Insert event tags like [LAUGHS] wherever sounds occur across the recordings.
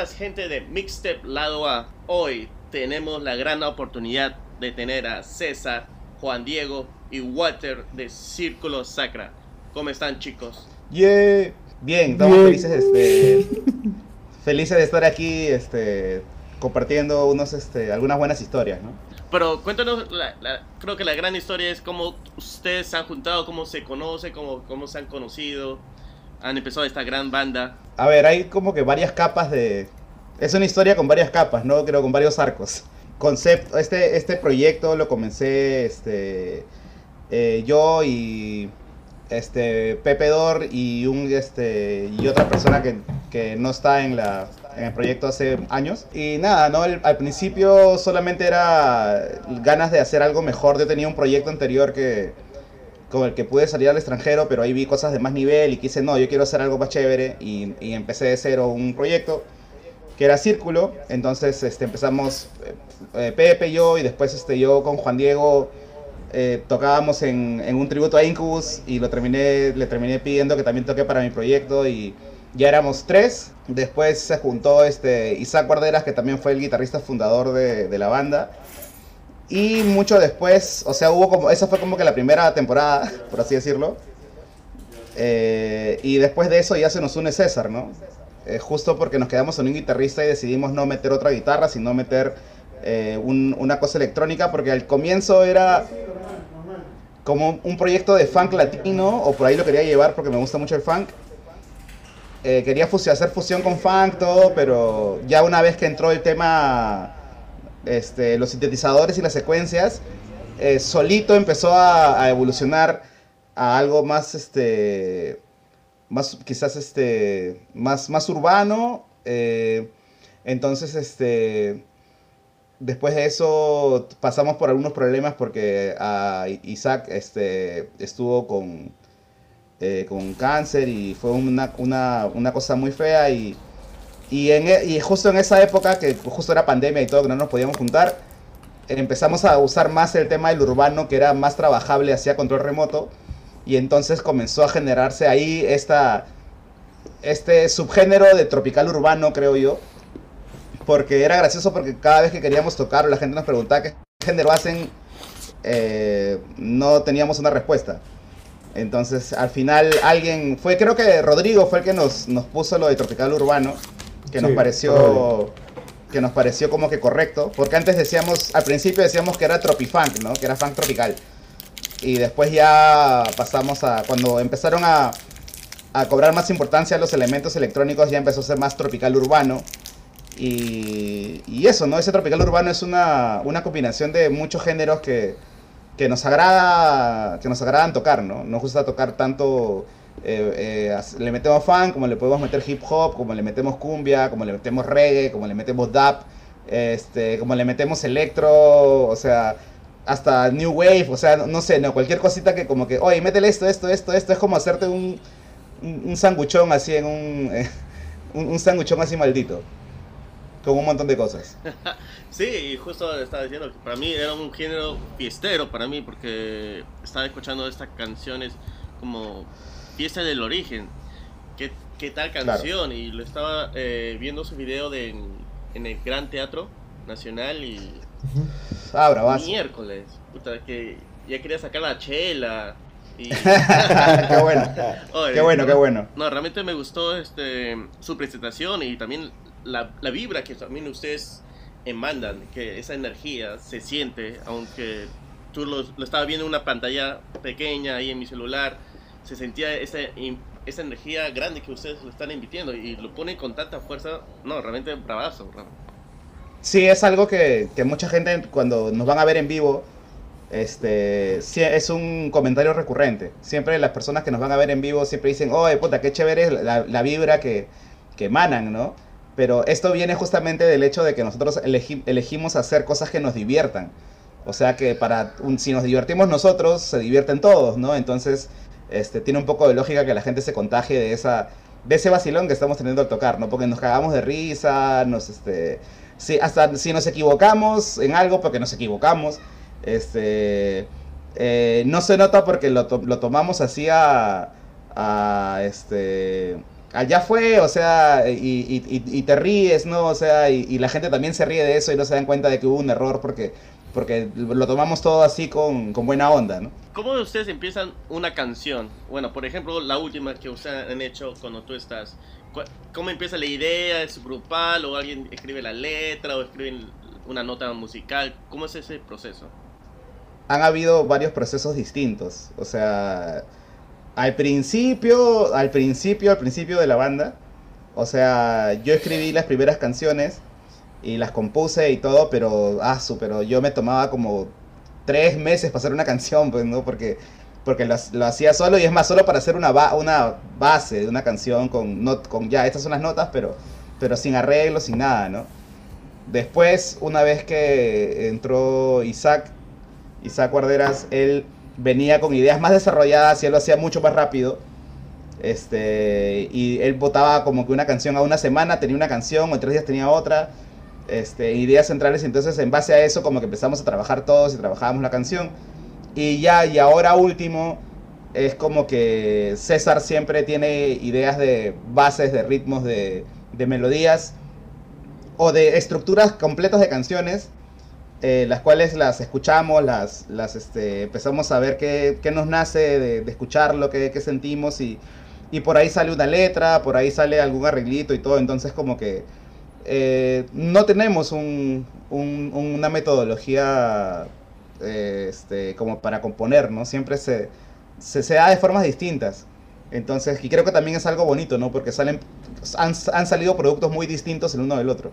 buenas gente de Mixtape Lado A. Hoy tenemos la gran oportunidad de tener a César, Juan Diego y Walter de Círculo Sacra. ¿Cómo están chicos? Yeah. Bien, estamos felices, este, [LAUGHS] felices de estar aquí, este, compartiendo unos, este, algunas buenas historias, ¿no? Pero cuéntanos, creo que la gran historia es cómo ustedes se han juntado, cómo se conocen, cómo, cómo se han conocido, han empezado esta gran banda. A ver, hay como que varias capas de... Es una historia con varias capas, ¿no? Creo con varios arcos. Concepto, este, este proyecto lo comencé este, eh, yo y este, Pepe Dor y, un, este, y otra persona que, que no está en, la, en el proyecto hace años. Y nada, ¿no? al principio solamente era ganas de hacer algo mejor. Yo tenía un proyecto anterior que, con el que pude salir al extranjero, pero ahí vi cosas de más nivel y quise, no, yo quiero hacer algo más chévere. Y, y empecé de cero un proyecto que era Círculo. Entonces este, empezamos eh, eh, Pepe y yo, y después este, yo con Juan Diego eh, tocábamos en, un tributo a Incubus y lo terminé, le terminé pidiendo que también toque para mi proyecto y ya éramos tres. Después se juntó este Isaac Guarderas, que también fue el guitarrista fundador de, la banda. Y mucho después, o sea, hubo como, esa fue como que la primera temporada, por así decirlo. Eh, y después de eso ya se nos une César, ¿no? Eh, justo porque nos quedamos en un guitarrista y decidimos no meter otra guitarra, sino meter una cosa electrónica, porque al comienzo era como un proyecto de funk latino, o por ahí lo quería llevar porque me gusta mucho el funk. Eh, quería hacer fusión con funk, todo, pero ya una vez que entró el tema, este, los sintetizadores y las secuencias, eh, solito empezó a, evolucionar a algo más, este, más quizás, este, más, más urbano. Eh, entonces, este, Después de eso pasamos por algunos problemas porque Isaac este, estuvo con, eh, con cáncer y fue una, cosa muy fea y, en, y justo en esa época, que justo era pandemia y todo, que no nos podíamos juntar, empezamos a usar más el tema del urbano que era más trabajable hacia control remoto y entonces comenzó a generarse ahí esta, este subgénero de tropical urbano, creo yo, porque era gracioso porque cada vez que queríamos tocar la gente nos preguntaba qué género hacen, eh, no teníamos una respuesta. Entonces al final alguien, fue creo que Rodrigo fue el que nos, nos puso lo de Tropical Urbano, que nos pareció... Que nos pareció como que correcto, porque antes decíamos, al principio decíamos que era tropifunk, ¿no? Que era funk tropical. Y después ya pasamos a, cuando empezaron a, a cobrar más importancia los elementos electrónicos, ya empezó a ser más tropical urbano. Y, eso, ¿no? Ese tropical urbano es una, combinación de muchos géneros que, nos agrada que nos agradan tocar, ¿no? Nos gusta tocar tanto eh, eh, le metemos funk, como le podemos meter hip hop, como le metemos cumbia, como le metemos reggae, como le metemos dub, este, como le metemos electro, o sea, hasta new wave, o sea, no, sé, no, cualquier cosita que como que, oye, métele esto, esto, esto, esto, es como hacerte un, un, sanguchón así en un, [LAUGHS] un, un sanguchón así maldito con un montón de cosas. [LAUGHS] sí, y justo estaba diciendo que para mí era un género fiestero para mí porque estaba escuchando estas canciones como fiesta del origen. ¿Qué, qué tal canción? Y lo estaba eh, viendo su video de, en, el Gran Teatro Nacional y... Ah, Miércoles. Puta, que ya quería sacar la chela. Y... [LAUGHS] qué bueno. [LAUGHS] qué bueno, qué bueno. No, realmente me gustó este su presentación y también la, la vibra que también ustedes mandan, que esa energía se siente, aunque tú lo, lo estabas viendo en una pantalla pequeña ahí en mi celular, se sentía esa, esa energía grande que ustedes lo están invitiendo y lo ponen con tanta fuerza, no, realmente bravazo. Sí, es algo que, que, mucha gente cuando nos van a ver en vivo, este, es un comentario recurrente. Siempre las personas que nos van a ver en vivo siempre dicen, oh, puta, qué chévere es la, la vibra que, que emanan, ¿no? Pero esto viene justamente del hecho de que nosotros elegimos hacer cosas que nos diviertan. O sea que para si nos divertimos nosotros, se divierten todos, ¿no? Entonces, este, tiene un poco de lógica que la gente se contagie de esa de ese vacilón que estamos teniendo al tocar, ¿no? Porque nos cagamos de risa, nos este si hasta si nos equivocamos en algo porque nos equivocamos, este eh, no se nota porque lo, lo tomamos así a, a este allá fue, o sea, y, te ríes, ¿no? O sea, y, la gente también se ríe de eso y no se dan cuenta de que hubo un error porque, porque lo tomamos todo así con, buena onda, ¿no? ¿Cómo ustedes empiezan una canción? Bueno, por ejemplo, la última que ustedes han hecho cuando tú estás. ¿Cómo empieza la idea? ¿Es grupal? ¿O alguien escribe la letra? ¿O escriben una nota musical? ¿Cómo es ese proceso? Han habido varios procesos distintos. O sea, al principio, al principio, al principio de la banda, o sea, yo escribí las primeras canciones y las compuse y todo, pero, ah, pero yo me tomaba como tres meses para hacer una [LAUGHS] canción, pues, ¿no? Porque, porque lo, hacía solo y es más, solo para hacer una, una base de una canción con, con, ya, estas son las notas, pero, pero sin arreglo, sin nada, ¿no? Después, una vez que entró Isaac, Isaac Guarderas, él venía con ideas más desarrolladas y él lo hacía mucho más rápido. Este, y él votaba como que una canción a una semana tenía una canción, o en tres días tenía otra. Este, ideas centrales, entonces en base a eso como que empezamos a trabajar todos y trabajábamos la canción. Y ya, y ahora último, es como que César siempre tiene ideas de bases, de ritmos, de, melodías o de estructuras completas de canciones eh, las cuales las escuchamos, las, las este, empezamos a ver qué, qué nos nace de, de escucharlo, qué sentimos y, y, por ahí sale una letra, por ahí sale algún arreglito y todo, entonces como que eh, no tenemos un, un, una metodología eh, este, como para componer, ¿no? Siempre se, se, se, da de formas distintas. Entonces, y creo que también es algo bonito, ¿no? Porque salen, han, han salido productos muy distintos el uno del otro.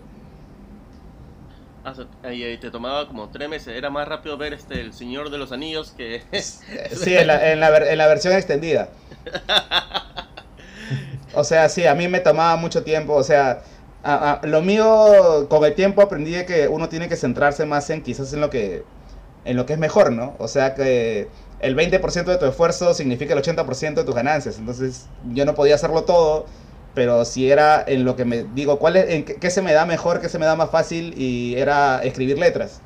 Ah, y te tomaba como tres meses. Era más rápido ver este El Señor de los Anillos que... [LAUGHS] [LAUGHS] sí, en la, en, la, en la versión extendida. [LAUGHS] O sea, sí, a mí me tomaba mucho tiempo. O sea, lo mío, con el tiempo aprendí que uno tiene que centrarse más en quizás en lo que, en lo que es mejor, ¿no? O sea, que el 20% de tu esfuerzo significa el 80% de tus ganancias. Entonces, yo no podía hacerlo todo pero si era en lo que me digo, ¿cuál es, en qué, se me da mejor, qué se me da más fácil y era escribir letras.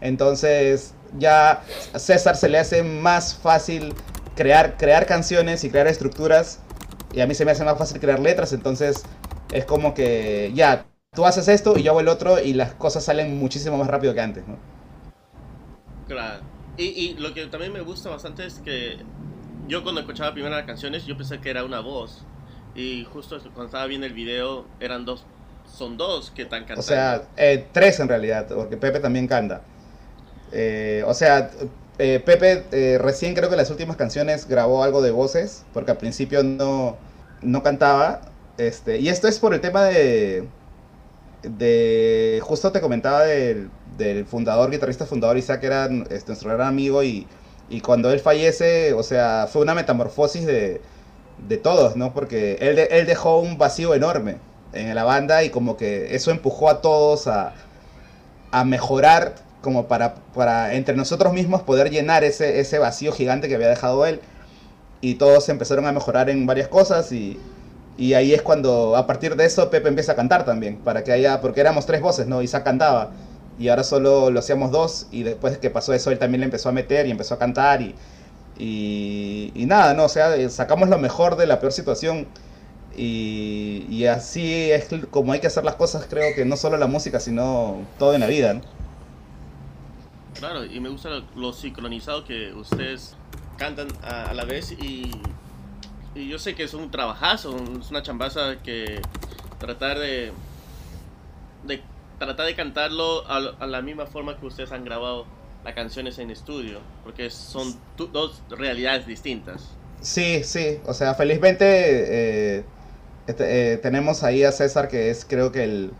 Entonces ya a César se le hace más fácil crear, crear canciones y crear estructuras y a mí se me hace más fácil crear letras, entonces es como que ya, tú haces esto y yo hago el otro y las cosas salen muchísimo más rápido que antes, ¿no? Claro. Y, y lo que también me gusta bastante es que yo cuando escuchaba primeras canciones yo pensé que era una voz y justo cuando estaba viendo el video, eran dos, son dos que están cantando. O sea, eh, tres en realidad, porque Pepe también canta. Eh, o sea, eh, Pepe recién creo que las últimas canciones grabó algo de voces, porque al principio no, no cantaba. Este, y esto es por el tema de, de justo te comentaba del, del fundador, guitarrista fundador Isaac, que era este, nuestro gran amigo, y, y cuando él fallece, o sea, fue una metamorfosis de de todos, ¿no? Porque él, él dejó un vacío enorme en la banda y como que eso empujó a todos a, a mejorar como para, para entre nosotros mismos poder llenar ese, ese vacío gigante que había dejado él. Y todos empezaron a mejorar en varias cosas y, y ahí es cuando a partir de eso Pepe empieza a cantar también, para que haya, porque éramos tres voces, ¿no? Isaac cantaba y ahora solo lo hacíamos dos y después que pasó eso él también le empezó a meter y empezó a cantar y, y, nada, ¿no? O sea, eh, sacamos lo mejor de la peor situación. Y, así es como hay que hacer las cosas, creo que no solo la música, sino todo en la vida, ¿no? Claro, y me gusta lo, sincronizado que ustedes cantan a, la vez y, yo sé que es un trabajazo, es una chambaza que tratar de, tratar de cantarlo a la misma forma que ustedes han grabado la canción es en estudio, porque son dos realidades distintas. Sí, sí, o sea, felizmente eh, este, eh, tenemos ahí a César que es creo que el,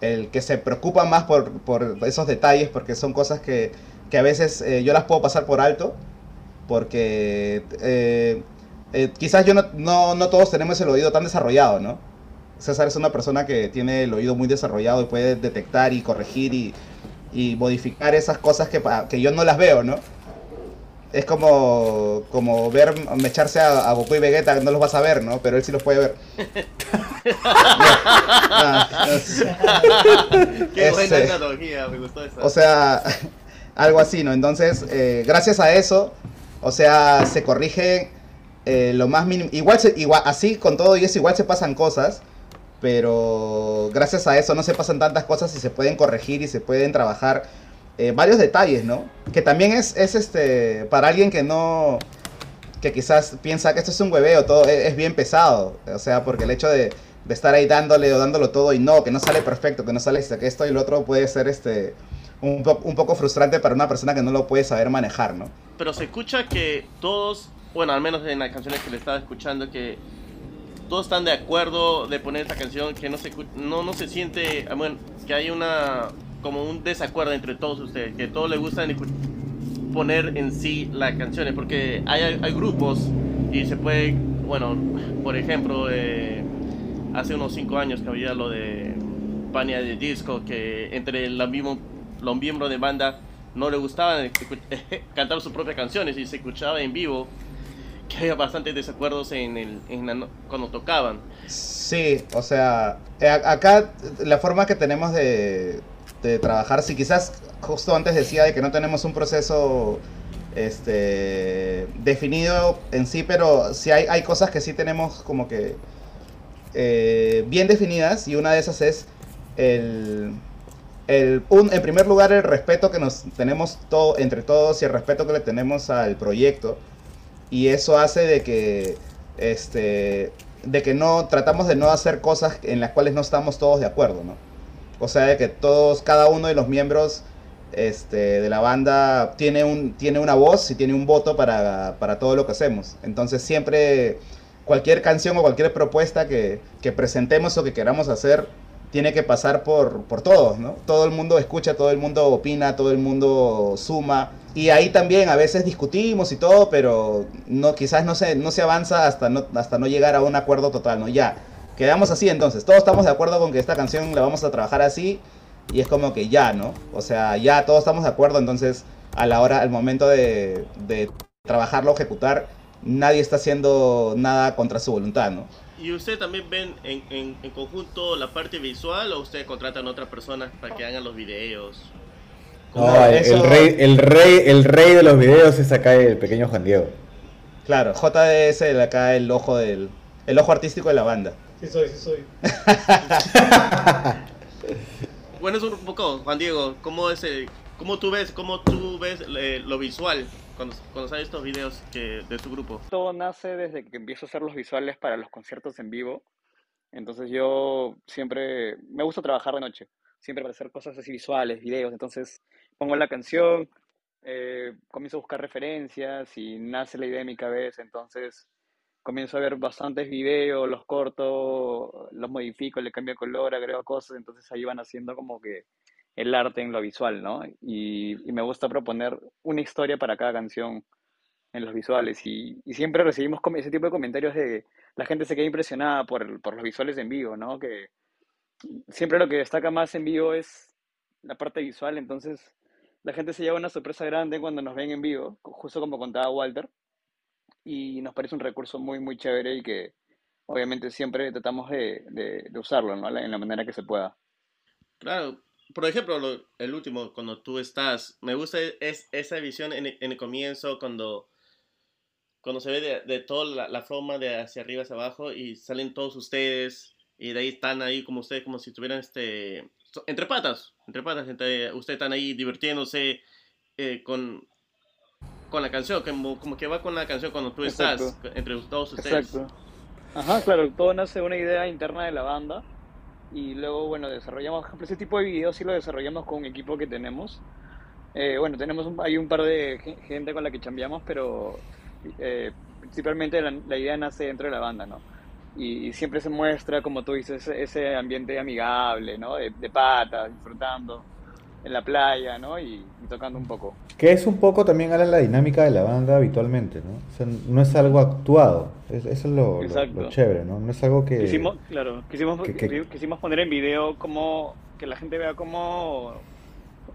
el que se preocupa más por, por, esos detalles, porque son cosas que, que a veces eh, yo las puedo pasar por alto, porque quizás yo no, no, no todos tenemos el oído tan desarrollado, ¿no? César es una persona que tiene el oído muy desarrollado y puede detectar y corregir y, y modificar esas cosas que, que yo no las veo, ¿no? Es como, como ver echarse a, a, Goku y Vegeta, no los vas a ver, ¿no? Pero él sí los puede ver. [LAUGHS] [LAUGHS] [LAUGHS] Qué buena este, analogía, me gustó eso. O sea, [LAUGHS] algo así, ¿no? Entonces, eh, gracias a eso, o sea, se corrige eh, lo más mínimo, igual, se, igual, así con todo y eso igual se pasan cosas, pero gracias a eso no se pasan tantas cosas y se pueden corregir y se pueden trabajar eh, varios detalles, ¿no? Que también es, es este, para alguien que no, que quizás piensa que esto es un hueveo, todo es, bien pesado, o sea, porque el hecho de, de, estar ahí dándole o dándolo todo y no, que no sale perfecto, que no sale que esto y lo otro puede ser este, un, un poco frustrante para una persona que no lo puede saber manejar, ¿no? Pero se escucha que todos, bueno, al menos en las canciones que le estaba escuchando, que todos están de acuerdo de poner esta canción, que no se, no, no se siente, bueno, que hay una como un desacuerdo entre todos ustedes, que todos les gusta poner en sí las canciones, porque hay, hay grupos y se puede, bueno, por ejemplo, eh, hace unos 5 años que había lo de Pania de Disco, que entre los mismos, los miembros de banda no le gustaban [LAUGHS] cantar sus propias canciones y se escuchaba en vivo que había bastantes desacuerdos en el, en cuando tocaban. Sí, o sea, eh, acá la forma que tenemos de, trabajar. Si quizás justo antes decía de que no tenemos un proceso este, definido en sí, pero sí hay, hay cosas que sí tenemos como que eh, bien definidas y una de esas es el, el un, en primer lugar el respeto que nos tenemos todo, entre todos y el respeto que le tenemos al proyecto y eso hace de que este de que no tratamos de no hacer cosas en las cuales no estamos todos de acuerdo, ¿no? O sea, de que todos, cada uno de los miembros este, de la banda tiene, un, tiene una voz y tiene un voto para, para todo lo que hacemos. Entonces siempre cualquier canción o cualquier propuesta que, que, presentemos o que queramos hacer tiene que pasar por, por todos, ¿no? Todo el mundo escucha, todo el mundo opina, todo el mundo suma. Y ahí también a veces discutimos y todo, pero no, quizás no se, no se avanza hasta no, hasta no llegar a un acuerdo total, ¿no? Ya, quedamos así entonces. Todos estamos de acuerdo con que esta canción la vamos a trabajar así. Y es como que ya, ¿no? O sea, ya todos estamos de acuerdo. Entonces, a la hora, al momento de, de trabajarlo, ejecutar, nadie está haciendo nada contra su voluntad, ¿no? ¿Y usted también ven en, en, conjunto la parte visual o usted contratan a otras personas para que hagan los videos? No, el, rey, el, rey, el rey de los videos es acá el pequeño Juan Diego. Claro, JDS acá el ojo del el ojo artístico de la banda. Sí soy, sí soy. [LAUGHS] bueno, es un poco, Juan Diego, ¿cómo, es cómo tú ves, cómo tú ves eh, lo visual cuando, cuando salen estos videos que, de tu grupo? Todo nace desde que empiezo a hacer los visuales para los conciertos en vivo. Entonces yo siempre, me gusta trabajar de noche, siempre para hacer cosas así visuales, videos. Entonces pongo la canción, eh, comienzo a buscar referencias y nace la idea de mi cabeza. Entonces comienzo a ver bastantes videos, los corto, los modifico, le cambio color, agrego cosas, entonces ahí van haciendo como que el arte en lo visual, ¿no? Y, me gusta proponer una historia para cada canción en los visuales y, siempre recibimos ese tipo de comentarios de la gente se queda impresionada por, los visuales en vivo, ¿no? Que siempre lo que destaca más en vivo es la parte visual, entonces la gente se lleva una sorpresa grande cuando nos ven en vivo, justo como contaba Walter, y nos parece un recurso muy, muy chévere y que obviamente siempre tratamos de, usarlo en la manera que se pueda. Claro, por ejemplo, el último, cuando tú estás, me gusta es, esa visión en, en el comienzo, cuando, cuando se ve de, de toda la, forma de hacia arriba hacia abajo y salen todos ustedes y de ahí están ahí como ustedes, como si estuvieran este, entre patas, entre patas, entre, ustedes están ahí divirtiéndose eh, con, con la canción, como, como que va con la canción cuando tú estás entre todos ustedes. Exacto. Ajá, claro, todo nace de una idea interna de la banda y luego, bueno, desarrollamos, por ejemplo, ese tipo de videos sí lo desarrollamos con un equipo que tenemos. Eh, bueno, tenemos un, hay un par de gente con la que chambeamos, pero eh, principalmente la, idea nace dentro de la banda, ¿no? Y, siempre se muestra, como tú dices, ese ambiente amigable, ¿no? De, de patas, disfrutando en la playa, ¿no? Y, tocando un poco. Que es un poco también a la dinámica de la banda habitualmente, ¿no? O sea, no es algo actuado, eso es lo, chévere, ¿no? No es algo que... Quisimos, claro, quisimos, quisimos poner en video como que la gente vea cómo,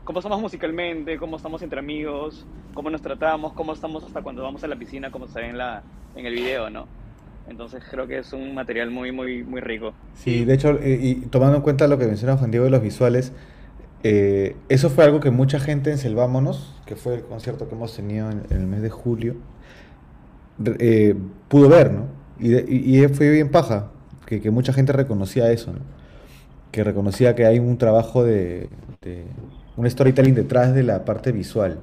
cómo somos musicalmente, cómo estamos entre amigos, cómo nos tratamos, cómo estamos hasta cuando vamos a la piscina, como se ve en, la, en el video, ¿no? Entonces creo que es un material muy, muy, muy rico. Sí, de hecho, y, y tomando en cuenta lo que menciona Juan Diego de los visuales, eh, eso fue algo que mucha gente en Selvámonos, que fue el concierto que hemos tenido en, el mes de julio, eh, pudo ver, ¿no? Y, fue bien paja, que, que, mucha gente reconocía eso, ¿no? Que reconocía que hay un trabajo de, de, un storytelling detrás de la parte visual,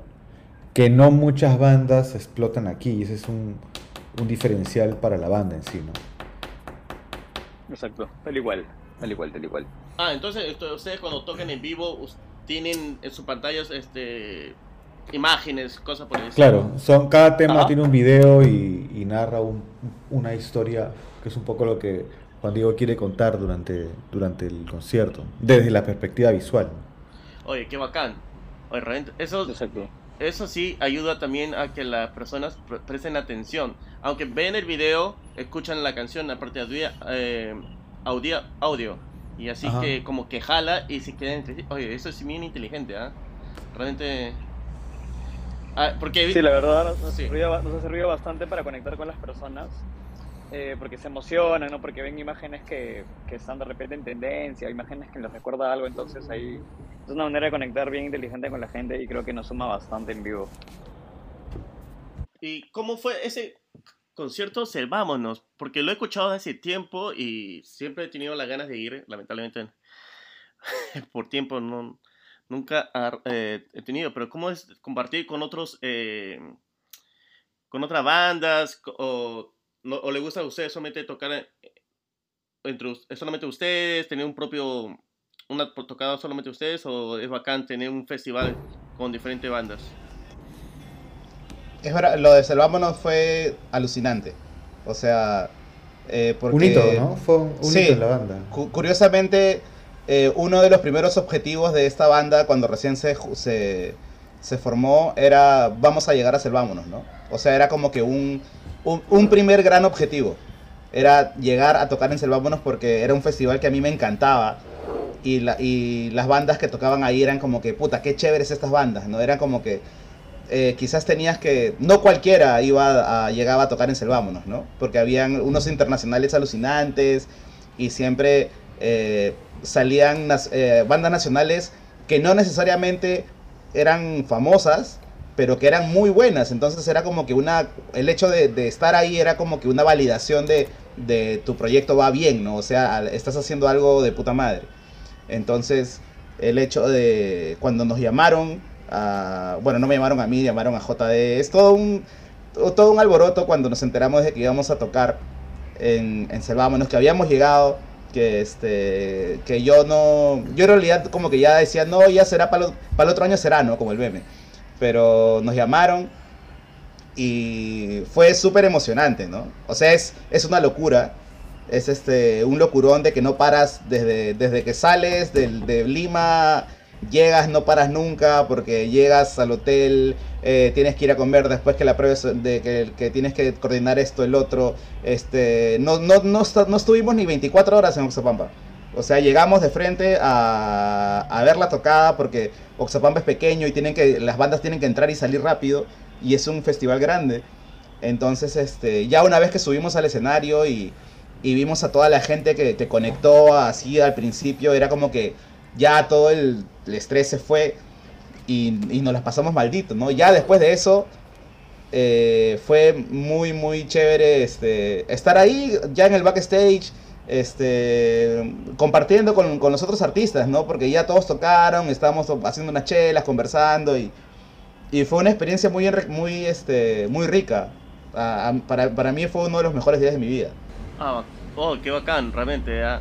que no muchas bandas explotan aquí, y ese es un, un diferencial para la banda en sí, ¿no? Exacto, tal igual, tal igual, tal igual. Ah, entonces ustedes cuando tocan en vivo tienen en sus pantallas este imágenes, cosas por eso. Claro, son, cada tema tiene un video y, narra una historia que es un poco lo que Juan Diego quiere contar durante, durante el concierto, desde la perspectiva visual. Oye, qué bacán. Oye, realmente, eso, eso sí ayuda también a que las personas presten atención. Aunque ven el video, escuchan la canción aparte de eh, audio, audio. Y así que como que jala y se quedan Oye, eso es bien inteligente, ¿ah? Realmente Ah, porque... Sí, la verdad nos, ha servido bastante para conectar con las personas, eh, porque se emocionan, ¿no? porque ven imágenes que, que, están de repente en tendencia, imágenes que les recuerda algo, entonces ahí es una manera de conectar bien inteligente con la gente y creo que nos suma bastante en vivo. ¿Y cómo fue ese concierto Selvámonos? Porque lo he escuchado hace tiempo y siempre he tenido las ganas de ir, lamentablemente [LAUGHS] por tiempo no, nunca eh, he tenido, pero ¿cómo es compartir con otros, eh, con otras bandas? O, o, le gusta a ustedes solamente tocar eh, entre solamente ustedes, tener un propio, una tocada solamente ustedes, o es bacán tener un festival con diferentes bandas? Es verdad, lo de Selvámonos fue alucinante. O sea, eh, porque... Un hito, ¿no? Fue un, hito en la banda. curiosamente eh, uno de los primeros objetivos de esta banda cuando recién se, se, formó era vamos a llegar a Selvámonos, ¿no? O sea, era como que un, un, primer gran objetivo. Era llegar a tocar en Selvámonos porque era un festival que a mí me encantaba. Y, la, y las bandas que tocaban ahí eran como que, puta, qué chéveres estas bandas, ¿no? Era como que eh, quizás tenías que. No cualquiera iba a, llegaba a tocar en Selvámonos, ¿no? Porque habían unos internacionales alucinantes y siempre eh, salían eh, bandas nacionales que no necesariamente eran famosas, pero que eran muy buenas. Entonces era como que una, el hecho de, estar ahí era como que una validación de, de, tu proyecto va bien, ¿no? O sea, estás haciendo algo de puta madre. Entonces, el hecho de cuando nos llamaron, bueno, no me llamaron a mí, llamaron a JD, es todo un, todo un alboroto cuando nos enteramos de que íbamos a tocar en, en Selvámonos, que habíamos llegado que este que yo no yo en realidad como que ya decía no ya será para el otro año será no como el meme. Pero nos llamaron y fue súper emocionante no o sea es, es una locura. Es este un locurón de que no paras desde, desde que sales de, de Lima llegas no paras nunca porque llegas al hotel eh, tienes que ir a comer después que la prueba de que, tienes que coordinar esto, el otro. Este, no, no, no, no estuvimos ni 24 horas en Oxapampa. O sea, llegamos de frente a, a, ver la tocada porque Oxapampa es pequeño y tienen que, las bandas tienen que entrar y salir rápido y es un festival grande. Entonces, este, ya una vez que subimos al escenario y, y vimos a toda la gente que, te conectó así al principio, era como que ya todo el, el estrés se fue y, nos las pasamos malditos, ¿no? Ya después de eso eh, fue muy, muy chévere este, estar ahí, ya en el backstage, este, compartiendo con, con, los otros artistas, ¿no? Porque ya todos tocaron, estábamos haciendo unas chelas, conversando y, y fue una experiencia muy, muy, este, muy rica. para, para, mí fue uno de los mejores días de mi vida. Ah, oh, qué bacán, realmente. ¿ah?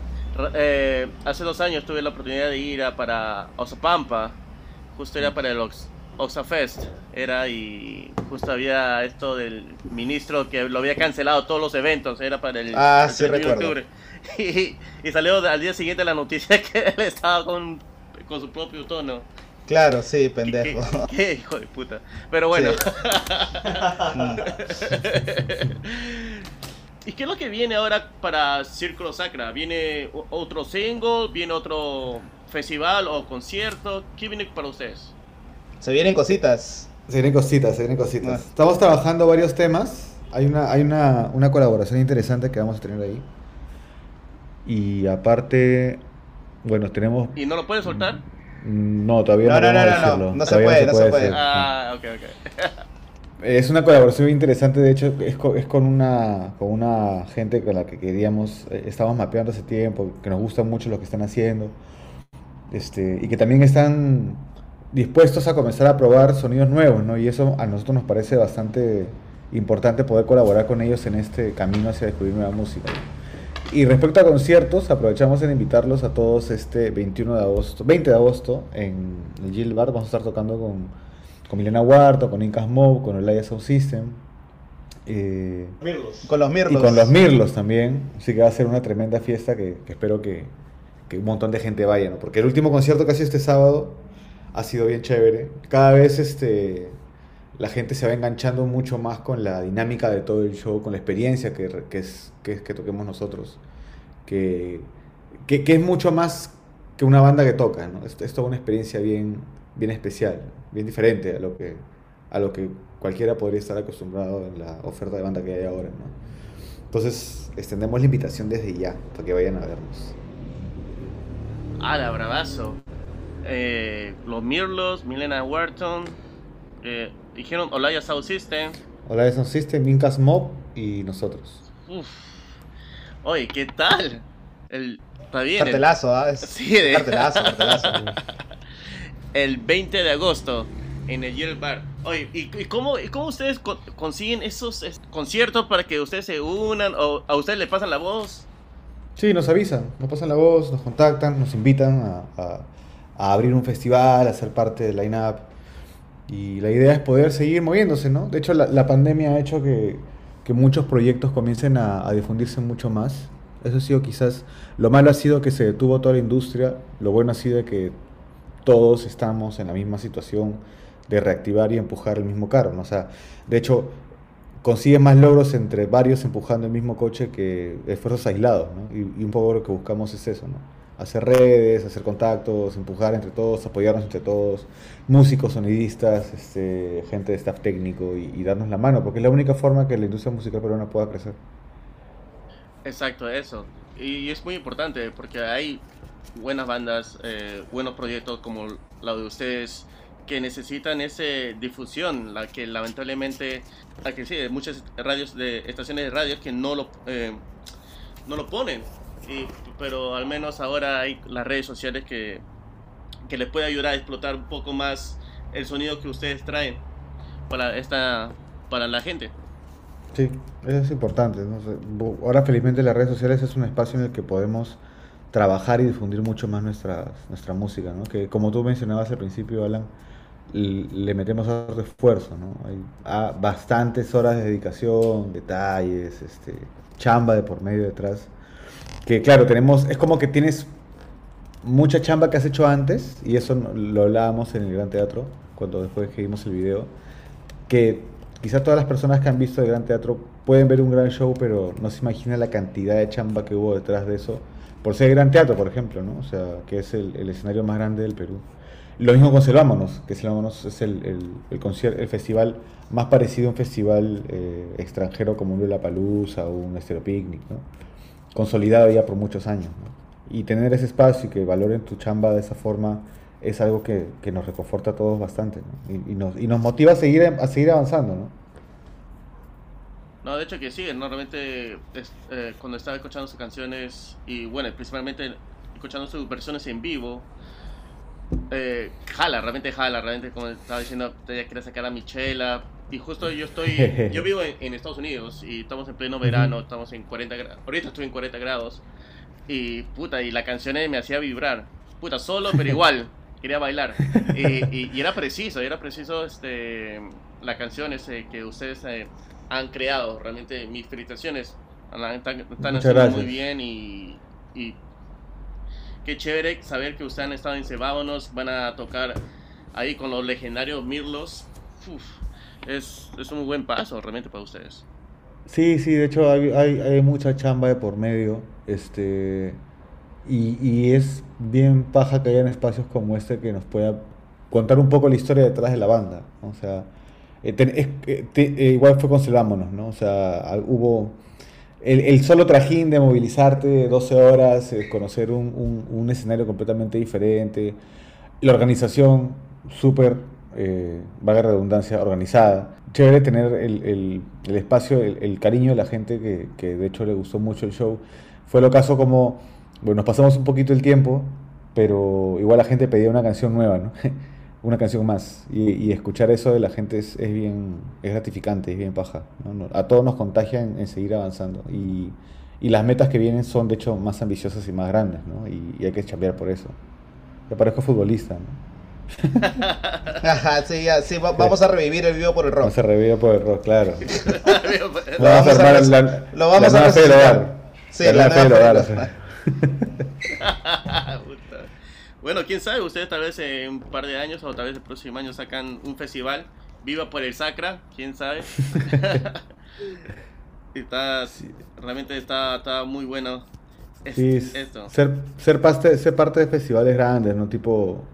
Eh, hace dos años tuve la oportunidad de ir a, para Osopampa justo era para el Oxafest, era y justo había esto del ministro que lo había cancelado todos los eventos, era para el, ah, sí, octubre. [LAUGHS] Y, salió al día siguiente la noticia [LAUGHS] que él estaba con, con su propio tono. Claro, sí, [LAUGHS] pendejo. ¿Qué, hijo de puta? Pero bueno. ¿Y qué es lo que viene ahora para Círculo Sacra? ¿Viene otro single? ¿Viene otro festival o concierto? ¿Qué viene para ustedes? Se vienen cositas. Se vienen cositas, se vienen cositas. Ah. Estamos trabajando varios temas. Hay una, hay una, una colaboración interesante que vamos a tener ahí. Y aparte, bueno, tenemos... ¿Y no lo puedes soltar? Mm, no, todavía no, no, no, no, no, no, se puede, no se puede. Ah, ok, ok. [LAUGHS] Es una colaboración muy interesante, de hecho es con, es con una, con una gente con la que queríamos, eh, estamos mapeando hace tiempo, que nos gusta mucho lo que están haciendo, este, y que también están dispuestos a comenzar a probar sonidos nuevos, ¿no? Y eso a nosotros nos parece bastante importante poder colaborar con ellos en este camino hacia descubrir nueva música. Y respecto a conciertos, aprovechamos en invitarlos a todos este 21 de agosto, 20 de agosto en el Gilbert. Vamos a estar tocando con, con Milena Huarto, con Incas Mob, con el Sound System. eh, Con los y mirlos. con los Mirlos también. Así que va a ser una tremenda fiesta que, que espero que, que un montón de gente vaya, ¿no? Porque el último concierto que ha sido este sábado ha sido bien chévere. Cada vez este, la gente se va enganchando mucho más con la dinámica de todo el show, con la experiencia que, que es, que, es- que toquemos nosotros. Que, que, que es mucho más que una banda que toca, ¿no? Es, es toda una experiencia bien, bien especial, bien diferente a lo que a lo que cualquiera podría estar acostumbrado en la oferta de banda que hay ahora, ¿no? Entonces, extendemos la invitación desde ya para que vayan a vernos. Ah, la bravazo. Eh, los Mirlos, Milena Wharton, eh, dijeron Olaya Sound System. Hola, de Sound System, Incas Mob y nosotros. Uf. Oye, ¿qué tal? El, está bien. el- Cartelazo, ¿ah? Es- Sí, de- Cartelazo, cartelazo. [LAUGHS] el 20 de agosto en el Yale Bar. Oye, ¿y, cómo, y cómo ustedes co- consiguen esos es- conciertos para que ustedes se unan o a ustedes le pasan la voz? Sí, nos avisan, nos pasan la voz, nos contactan, nos invitan a, abrir un festival, a ser parte del line-up. Y la idea es poder seguir moviéndose, ¿no? De hecho, la, la pandemia ha hecho que, que muchos proyectos comiencen a, a difundirse mucho más. Eso ha sido quizás, lo malo ha sido que se detuvo toda la industria, lo bueno ha sido que todos estamos en la misma situación de reactivar y empujar el mismo carro. O sea, de hecho, consigue más logros entre varios empujando el mismo coche que esfuerzos aislados, ¿no? Y, y un poco lo que buscamos es eso, ¿no? Hacer redes, hacer contactos, empujar entre todos, apoyarnos entre todos, músicos, sonidistas, este, gente de staff técnico y, y darnos la mano, porque es la única forma que la industria musical peruana pueda crecer. Exacto, eso. Y es muy importante porque hay buenas bandas, eh, buenos proyectos como la de ustedes que necesitan esa difusión, la que lamentablemente, la que sí, muchas radios de estaciones de radio que no lo, eh, no lo ponen. Y- pero al menos ahora hay las redes sociales que, que les puede ayudar a explotar un poco más el sonido que ustedes traen para esta para la gente. Sí, eso es importante. ¿no? Ahora felizmente las redes sociales es un espacio en el que podemos trabajar y difundir mucho más nuestra, nuestra música, ¿no? Que como tú mencionabas al principio, Alan, le metemos harto esfuerzo, ¿no? Hay bastantes horas de dedicación, detalles, este, chamba de por medio detrás. Que claro, tenemos, es como que tienes mucha chamba que has hecho antes, y eso lo hablábamos en el Gran Teatro, cuando después que vimos el video, que quizá todas las personas que han visto el Gran Teatro pueden ver un gran show, pero no se imagina la cantidad de chamba que hubo detrás de eso, por ser Gran Teatro, por ejemplo, ¿no? O sea, que es el, escenario más grande del Perú. Lo mismo con Selvámonos, que es el, el, el, festival más parecido a un festival eh, extranjero como un Lollapalooza o un Estero Picnic, ¿no? Consolidado ya por muchos años. Y tener ese espacio y que valoren tu chamba de esa forma es algo que, nos reconforta a todos bastante, y nos, y nos motiva a seguir, a seguir avanzando, ¿no? No, de hecho que sí, normalmente es- eh, cuando estaba escuchando sus canciones y bueno, principalmente escuchando sus versiones en vivo, eh, jala, realmente jala, realmente como estaba diciendo, ya quería sacar a Michela y justo yo estoy, [LAUGHS] yo vivo en, en Estados Unidos y estamos en pleno verano, estamos en 40 grados, ahorita estoy en 40 grados y puta, y la canción me hacía vibrar, puta, solo pero [LAUGHS] igual, quería bailar. Y, y- y era preciso, era preciso este, la canción ese que ustedes eh, han creado, realmente mis felicitaciones, están, están haciendo gracias. muy bien y, y qué chévere saber que ustedes han estado en Cebámonos, van a tocar ahí con los legendarios Mirlos, Uf, es, es un buen paso realmente para ustedes. Sí, sí, de hecho hay, hay, hay mucha chamba de por medio, este, y, y es bien paja que hayan espacios como este que nos pueda contar un poco la historia detrás de la banda. O sea, eh, eh, te- eh, igual fue con Selvámonos, ¿no? O sea, hubo el, el solo trajín de movilizarte 12 horas, eh, conocer un, un- un escenario completamente diferente, la organización súper eh, valga redundancia, organizada. Chévere tener el, el, el espacio, el, el, cariño de la gente que, que, de hecho le gustó mucho el show. Fue lo caso como, bueno, nos pasamos un poquito el tiempo, pero igual la gente pedía una canción nueva, ¿no? [LAUGHS] una canción más. Y, y, escuchar eso de la gente es, es, bien, es gratificante, es bien paja. ¿no? A todos nos contagia en, en seguir avanzando. Y, y, las metas que vienen son, de hecho, más ambiciosas y más grandes, ¿no? Y, y hay que chambear por eso. Yo parezco futbolista, ¿no? Ajá, [LAUGHS] sí, ya, sí, va, vamos a revivir el vivo por el rock. Vamos a revivir por el rock, claro. [LAUGHS] lo, vamos a armar la, lo vamos la a resucitar. Sí, la, la nueva nueva [LAUGHS] bueno, quién sabe, ustedes tal vez en un par de años o tal vez el próximo año sacan un festival, Viva por el Sacra, quién sabe. [LAUGHS] está, realmente está, está muy bueno. Es, sí, esto. Ser, ser, parte, ser parte de festivales grandes, ¿no? Tipo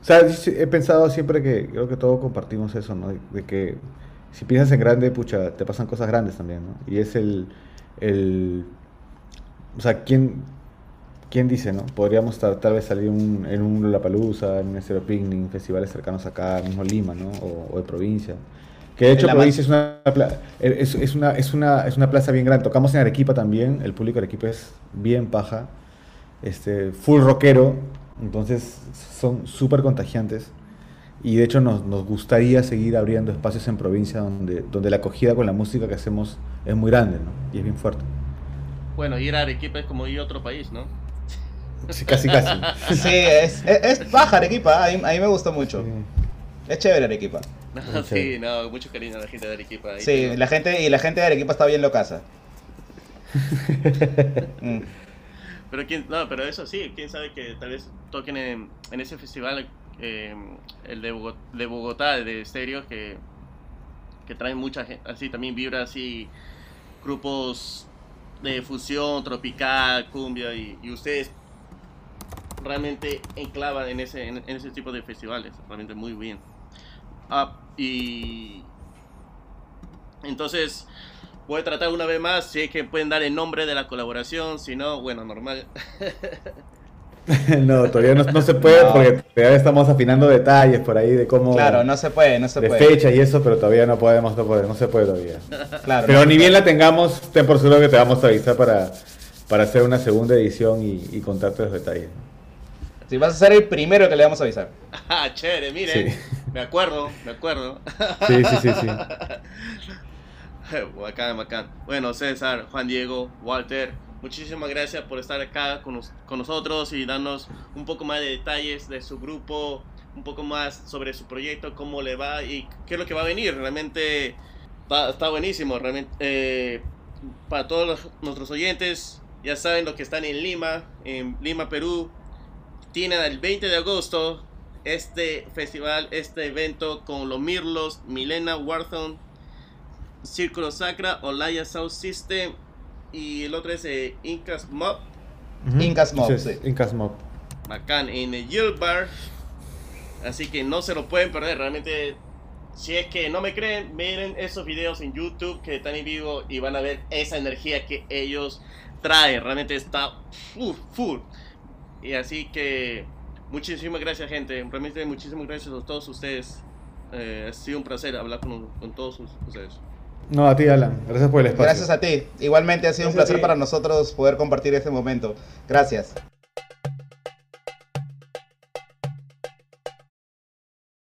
o sea, he pensado siempre que creo que todos compartimos eso, ¿no? De, que si piensas en grande, pucha, te pasan cosas grandes también, ¿no? Y es el, el o sea, ¿quién, quién dice, no? Podríamos estar, tal vez salir un, en un Lollapalooza, en un Estero Picnic, festivales cercanos acá, mismo Lima, ¿no? O, o de provincia. Que de hecho provincia es una, es, es, una, es, una, es una plaza bien grande. Tocamos en Arequipa también, el público de Arequipa es bien paja, este, full rockero, entonces son súper contagiantes y de hecho nos, nos, gustaría seguir abriendo espacios en provincia donde, donde la acogida con la música que hacemos es muy grande ¿no? y es bien fuerte. Bueno, ir a Arequipa es como ir a otro país, ¿no? Sí, casi, casi. [LAUGHS] sí, es, es, es baja Arequipa, a mí, a mí, me gusta mucho. Sí. Es chévere Arequipa. No, sí, no, mucho cariño a la gente de Arequipa. Ahí sí, la gente, y la gente de Arequipa está bien locasa. [LAUGHS] mm. Pero quién, no, pero eso sí, quién sabe que tal vez toquen en, en ese festival, eh, el de Bogotá, de, Bogotá, de estéreo, que, que traen mucha gente, así también vibra así, grupos de fusión, tropical, cumbia, y, y ustedes realmente enclavan en ese, en, en, ese tipo de festivales, realmente muy bien. Ah, y entonces Voy a tratar una vez más, si es que pueden dar el nombre de la colaboración, si no, bueno, normal. [LAUGHS] no, todavía no, no se puede no. porque todavía estamos afinando detalles por ahí de cómo... Claro, no se puede, no se de puede. fecha y eso, pero todavía no podemos, no, podemos, no se puede todavía. Claro, pero ni bien la tengamos, ten por seguro que te vamos a avisar para, para hacer una segunda edición y, y contarte los detalles. Si vas a ser el primero que le vamos a avisar. [LAUGHS] Ah, chévere, miren. Sí. Me acuerdo, me acuerdo. Sí, sí, sí, sí. [LAUGHS] bacán, bacán. Bueno, César, Juan Diego, Walter, muchísimas gracias por estar acá con, nos, con, nosotros y darnos un poco más de detalles de su grupo, un poco más sobre su proyecto, cómo le va y qué es lo que va a venir. Realmente está, está buenísimo. Realmente, eh, para todos los, nuestros oyentes, ya saben lo que están en Lima, en Lima, Perú. Tienen el 20 de agosto este festival, este evento con los Mirlos, Milena Warthon, Círculo Sacra, Olaya South System y el otro es eh, Incas Mob. Uh -huh. Incas Mob, sí. sí. Incas Mob. Bacán, en el Yield Bar. Así que no se lo pueden perder. Realmente, si es que no me creen, miren esos videos en YouTube que están en vivo y van a ver esa energía que ellos traen. Realmente está full, full. Y así que muchísimas gracias, gente. Realmente muchísimas gracias a todos ustedes. Eh, ha sido un placer hablar con, con todos ustedes. No, a ti, Alan. Gracias por el espacio. Gracias a ti. Igualmente ha sido Gracias un placer para nosotros poder compartir este momento. Gracias.